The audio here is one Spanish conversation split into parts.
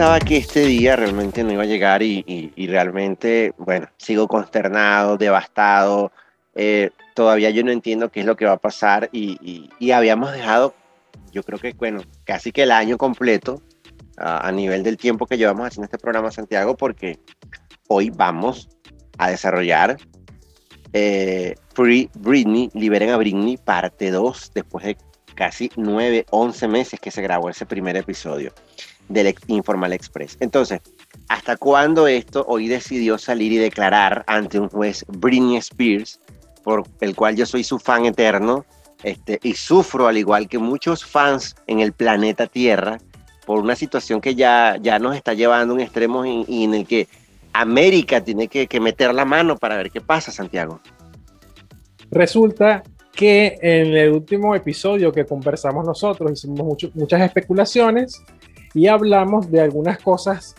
pensaba que este día realmente no iba a llegar y, realmente, bueno, sigo consternado, devastado. Eh, todavía yo no entiendo qué es lo que va a pasar y, habíamos dejado, yo creo que, bueno, casi que el año completo a nivel del tiempo que llevamos haciendo este programa Santiago, porque hoy vamos a desarrollar eh, Free Britney, Liberen a Britney, parte 2, después de casi 9, 11 meses que se grabó ese primer episodio del Informal Express. Entonces, ¿hasta cuándo esto hoy decidió salir y declarar ante un juez Britney Spears, por el cual yo soy su fan eterno, este, y sufro al igual que muchos fans en el planeta Tierra por una situación que ya, ya nos está llevando a un extremo y, en el que América tiene que, meter la mano para ver qué pasa, Santiago. Resulta que en el último episodio que conversamos nosotros hicimos muchas especulaciones y hablamos de algunas cosas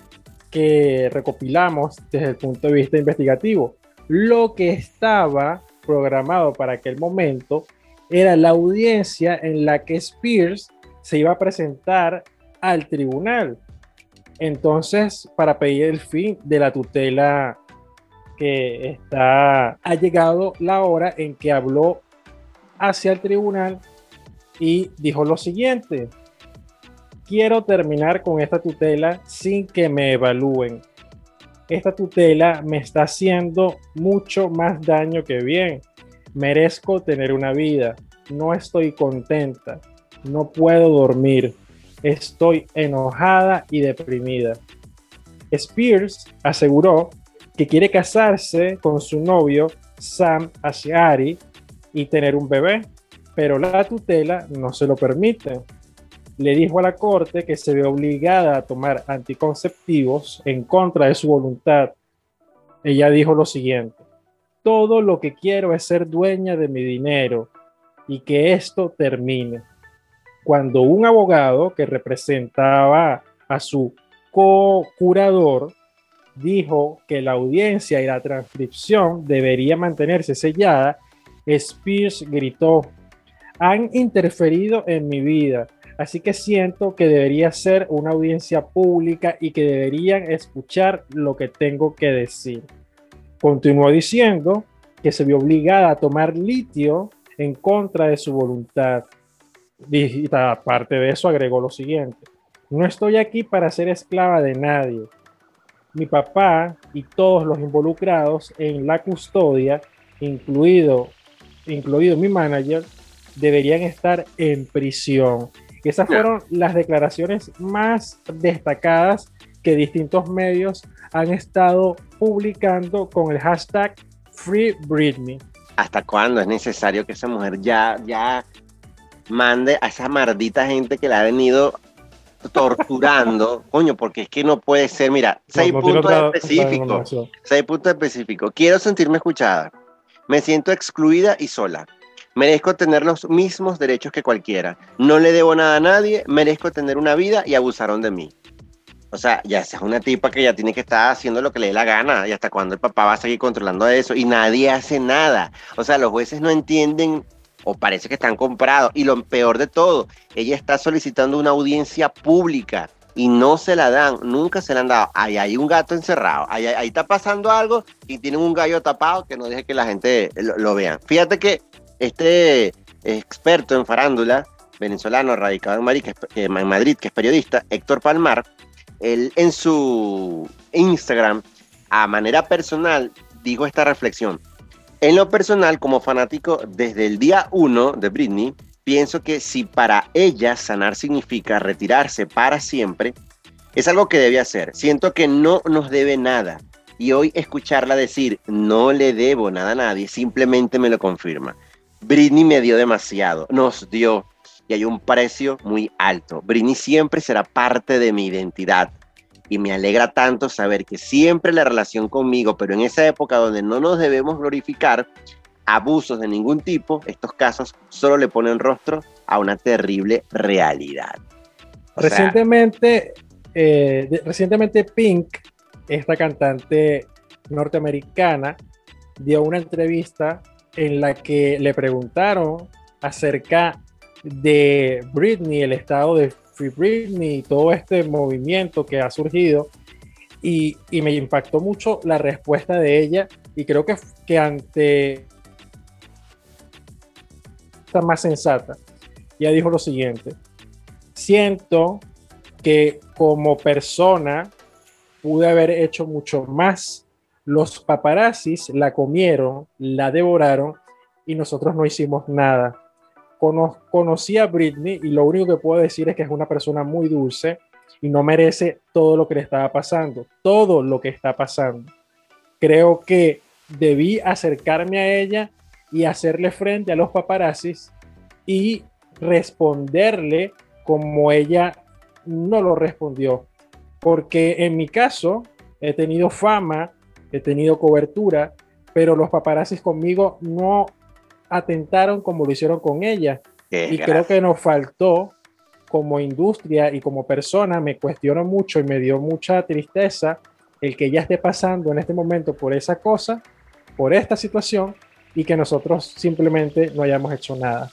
que recopilamos desde el punto de vista investigativo. Lo que estaba programado para aquel momento era la audiencia en la que Spears se iba a presentar al tribunal. Entonces, para pedir el fin de la tutela que está, ha llegado la hora en que habló hacia el tribunal y dijo lo siguiente, quiero terminar con esta tutela sin que me evalúen. Esta tutela me está haciendo mucho más daño que bien. Merezco tener una vida. No estoy contenta. No puedo dormir. Estoy enojada y deprimida. Spears aseguró que quiere casarse con su novio Sam Ashari y tener un bebé, pero la tutela no se lo permite le dijo a la corte que se ve obligada a tomar anticonceptivos en contra de su voluntad. Ella dijo lo siguiente, todo lo que quiero es ser dueña de mi dinero y que esto termine. Cuando un abogado que representaba a su co-curador dijo que la audiencia y la transcripción debería mantenerse sellada, Spears gritó, han interferido en mi vida Así que siento que debería ser una audiencia pública y que deberían escuchar lo que tengo que decir. Continuó diciendo que se vio obligada a tomar litio en contra de su voluntad. Aparte de eso agregó lo siguiente, no estoy aquí para ser esclava de nadie. Mi papá y todos los involucrados en la custodia, incluido, incluido mi manager, deberían estar en prisión esas fueron las declaraciones más destacadas que distintos medios han estado publicando con el hashtag Free Britney. ¿Hasta cuándo es necesario que esa mujer ya, ya mande a esa maldita gente que la ha venido torturando? Coño, porque es que no puede ser, mira, seis puntos específicos. Seis puntos específicos. Quiero sentirme escuchada. Me siento excluida y sola. Merezco tener los mismos derechos que cualquiera. No le debo nada a nadie, merezco tener una vida y abusaron de mí. O sea, ya es una tipa que ya tiene que estar haciendo lo que le dé la gana y hasta cuando el papá va a seguir controlando eso y nadie hace nada. O sea, los jueces no entienden o parece que están comprados. Y lo peor de todo, ella está solicitando una audiencia pública y no se la dan, nunca se la han dado. Ahí hay un gato encerrado, ahí, ahí está pasando algo y tienen un gallo tapado que no deje que la gente lo, lo vea. Fíjate que este experto en farándula, venezolano, radicado en Madrid, que es, periodista, Héctor Palmar, él en su Instagram, a manera personal, dijo esta reflexión. En lo personal, como fanático desde el día uno de Britney, pienso que si para ella sanar significa retirarse para siempre, es algo que debe hacer. Siento que no nos debe nada. Y hoy escucharla decir, no le debo nada a nadie, simplemente me lo confirma. Britney me dio demasiado, nos dio, y hay un precio muy alto. Britney siempre será parte de mi identidad. Y me alegra tanto saber que siempre la relación conmigo, pero en esa época donde no nos debemos glorificar abusos de ningún tipo, estos casos solo le ponen rostro a una terrible realidad. recientemente, eh, recientemente Pink, esta cantante norteamericana, dio una entrevista en la que le preguntaron acerca de Britney, el estado de Free Britney y todo este movimiento que ha surgido. Y, me impactó mucho la respuesta de ella y creo que, que ante esta más sensata, ella dijo lo siguiente, siento que como persona pude haber hecho mucho más. Los paparazzis la comieron, la devoraron y nosotros no hicimos nada. conocí a Britney y lo único que puedo decir es que es una persona muy dulce y no merece todo lo que le estaba pasando, todo lo que está pasando. Creo que debí acercarme a ella y hacerle frente a los paparazzis y responderle como ella no lo respondió. Porque en mi caso he tenido fama, he tenido cobertura, pero los paparazzis conmigo no atentaron como lo hicieron con ella. y creo que nos faltó como industria y como persona, me cuestiono mucho y me dio mucha tristeza el que ella esté pasando en este momento por esa cosa, por esta situación, y que nosotros simplemente no hayamos hecho nada.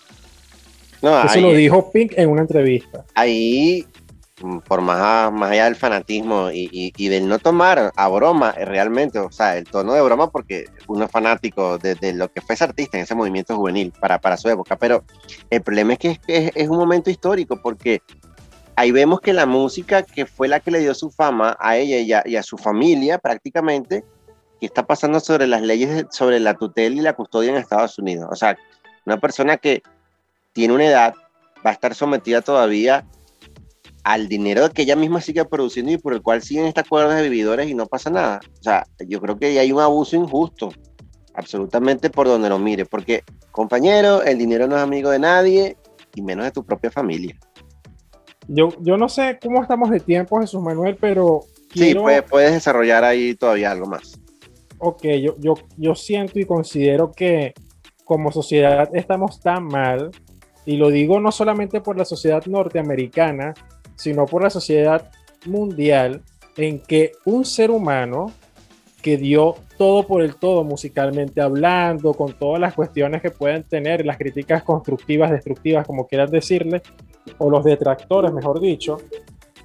Eso lo dijo Pink en una entrevista. Ahí por más, más allá del fanatismo y, del no tomar a broma eh, realmente, o sea, el tono de broma porque uno es fanático de, lo que fue ese artista en ese movimiento juvenil para, para su época, pero el problema es que es, es, un momento histórico porque ahí vemos que la música que fue la que le dio su fama a ella y a, y a su familia prácticamente, que está pasando sobre las leyes sobre la tutela y la custodia en Estados Unidos. O sea, una persona que tiene una edad va a estar sometida todavía al dinero que ella misma sigue produciendo y por el cual siguen estas cuerdas de vividores y no pasa nada. O sea, yo creo que hay un abuso injusto, absolutamente por donde lo mire, porque compañero, el dinero no es amigo de nadie y menos de tu propia familia. Yo, yo no sé cómo estamos de tiempo, Jesús Manuel, pero... Sí, puedes, desarrollar ahí todavía algo más. Ok, yo, yo, yo siento y considero que como sociedad estamos tan mal, y lo digo no solamente por la sociedad norteamericana, sino por la sociedad mundial en que un ser humano que dio todo por el todo musicalmente hablando, con todas las cuestiones que pueden tener, las críticas constructivas, destructivas, como quieran decirle, o los detractores, mejor dicho,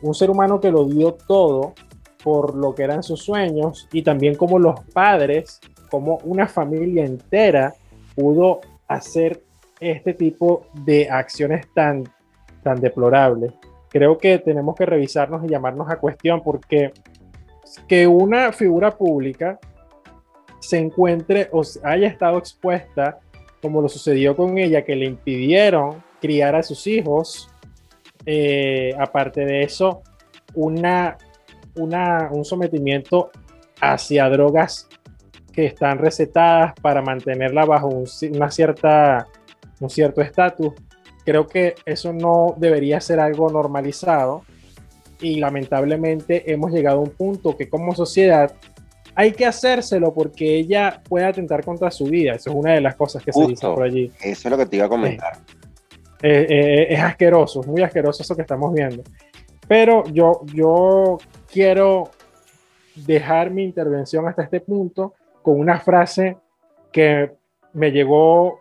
un ser humano que lo dio todo por lo que eran sus sueños y también como los padres, como una familia entera pudo hacer este tipo de acciones tan, tan deplorables creo que tenemos que revisarnos y llamarnos a cuestión porque que una figura pública se encuentre o haya estado expuesta, como lo sucedió con ella, que le impidieron criar a sus hijos, eh, aparte de eso, una, una, un sometimiento hacia drogas que están recetadas para mantenerla bajo una cierta, un cierto estatus, Creo que eso no debería ser algo normalizado y lamentablemente hemos llegado a un punto que como sociedad hay que hacérselo porque ella puede atentar contra su vida. Eso es una de las cosas que se dice por allí. Eso es lo que te iba a comentar. Eh, eh, es asqueroso, es muy asqueroso eso que estamos viendo. Pero yo, yo quiero dejar mi intervención hasta este punto con una frase que me llegó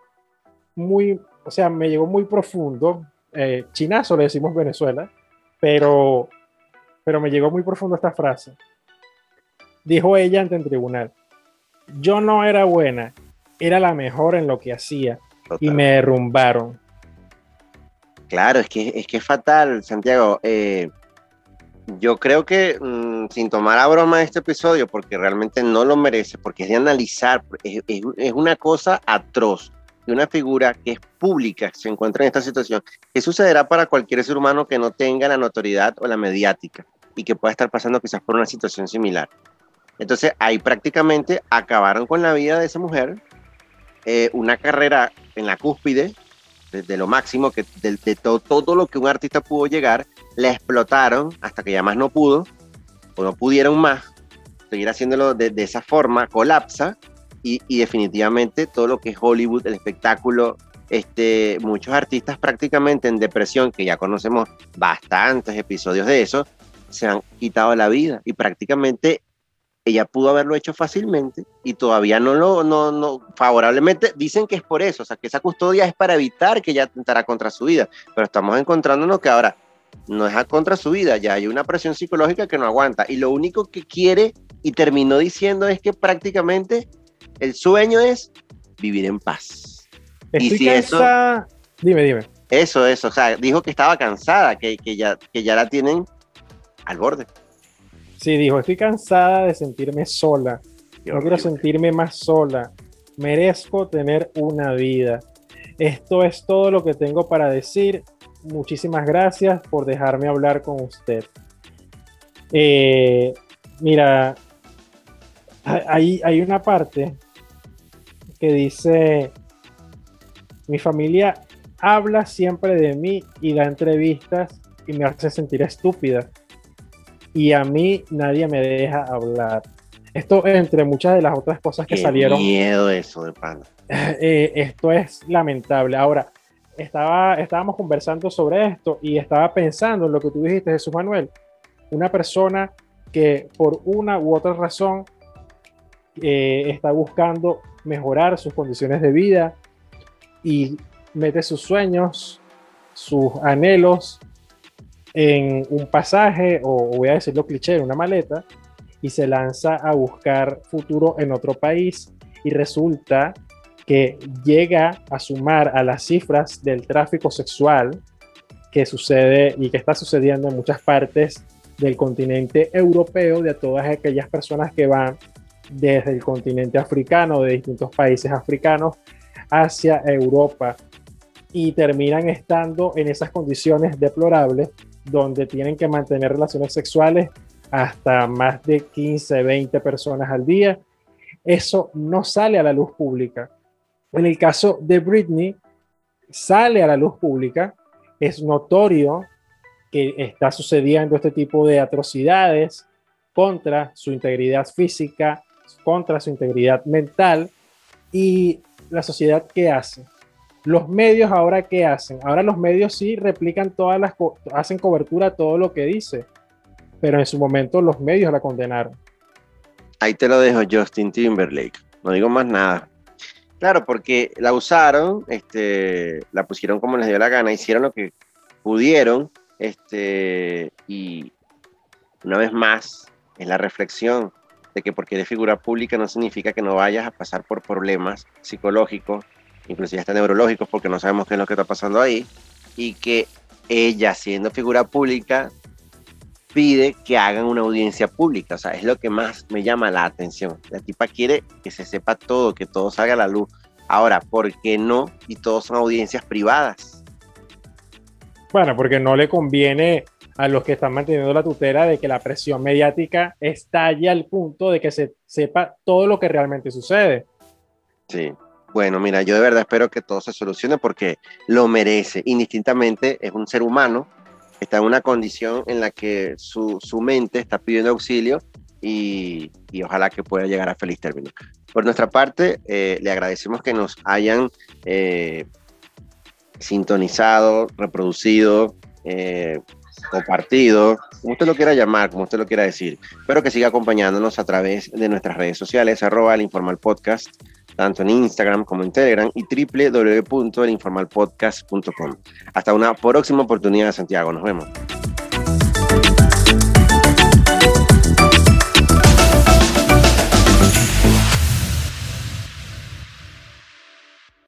muy, o sea, me llegó muy profundo. Eh, chinazo le decimos Venezuela, pero, pero me llegó muy profundo esta frase. Dijo ella ante el tribunal, yo no era buena, era la mejor en lo que hacía y me derrumbaron. Claro, es que es, que es fatal, Santiago. Eh, yo creo que mm, sin tomar a broma este episodio, porque realmente no lo merece, porque es de analizar, es una cosa atroz de una figura que es pública se encuentra en esta situación, ¿qué sucederá para cualquier ser humano que no tenga la notoriedad o la mediática y que pueda estar pasando quizás por una situación similar? Entonces ahí prácticamente acabaron con la vida de esa mujer, eh, una carrera en la cúspide, de, lo máximo, que de, todo, todo lo que un artista pudo llegar, la explotaron hasta que ya más no pudo, o no pudieron más, seguir haciéndolo de, de esa forma, colapsa, y, definitivamente todo lo que es Hollywood, el espectáculo, este, muchos artistas prácticamente en depresión, que ya conocemos bastantes episodios de eso, se han quitado la vida y prácticamente ella pudo haberlo hecho fácilmente y todavía no lo, no, no, favorablemente dicen que es por eso, o sea, que esa custodia es para evitar que ella atentara contra su vida, pero estamos encontrándonos que ahora no es a contra su vida, ya hay una presión psicológica que no aguanta. Y lo único que quiere y terminó diciendo es que prácticamente el sueño es vivir en paz. y si eso, dime, dime. Eso, eso, o sea, dijo que estaba cansada, que, ya, que ya la tienen al borde. Sí, dijo, estoy cansada de sentirme sola. no quiero sentirme más sola. Merezco tener una vida. Esto es todo lo que tengo para decir. Muchísimas gracias por dejarme hablar con usted. Eh, mira, hay, hay una parte que dice, mi familia habla siempre de mí y da entrevistas y me hace sentir estúpida. Y a mí nadie me deja hablar. Esto entre muchas de las otras cosas que salieron. miedo eso de pana. Eh, esto es lamentable. Ahora, estaba, estábamos conversando sobre esto y estaba pensando en lo que tú dijiste, Jesús Manuel. Una persona que por una u otra razón eh, está buscando mejorar sus condiciones de vida y mete sus sueños, sus anhelos en un pasaje, o voy a decirlo cliché, en una maleta, y se lanza a buscar futuro en otro país. Y resulta que llega a sumar a las cifras del tráfico sexual que sucede y que está sucediendo en muchas partes del continente europeo, de todas aquellas personas que van desde el continente africano, de distintos países africanos, hacia Europa y terminan estando en esas condiciones deplorables donde tienen que mantener relaciones sexuales hasta más de 15, 20 personas al día. Eso no sale a la luz pública. En el caso de Britney, sale a la luz pública, es notorio que está sucediendo este tipo de atrocidades contra su integridad física, contra su integridad mental y la sociedad qué hace. Los medios ahora qué hacen? Ahora los medios sí replican todas las, hacen cobertura todo lo que dice, pero en su momento los medios la condenaron. Ahí te lo dejo Justin Timberlake, no digo más nada. Claro, porque la usaron, este, la pusieron como les dio la gana, hicieron lo que pudieron, este, y una vez más es la reflexión de que porque eres figura pública no significa que no vayas a pasar por problemas psicológicos, inclusive hasta neurológicos, porque no sabemos qué es lo que está pasando ahí, y que ella, siendo figura pública, pide que hagan una audiencia pública. O sea, es lo que más me llama la atención. La tipa quiere que se sepa todo, que todo salga a la luz. Ahora, ¿por qué no? Y todos son audiencias privadas. Bueno, porque no le conviene a los que están manteniendo la tutela de que la presión mediática estalle al punto de que se sepa todo lo que realmente sucede. Sí. Bueno, mira, yo de verdad espero que todo se solucione porque lo merece. Indistintamente, es un ser humano está en una condición en la que su, su mente está pidiendo auxilio y, y, ojalá que pueda llegar a feliz término. Por nuestra parte, eh, le agradecemos que nos hayan eh, sintonizado, reproducido, eh, compartido, como usted lo quiera llamar, como usted lo quiera decir. Espero que siga acompañándonos a través de nuestras redes sociales, arroba el informal podcast, tanto en Instagram como en Telegram y www.elinformalpodcast.com. Hasta una próxima oportunidad, Santiago. Nos vemos.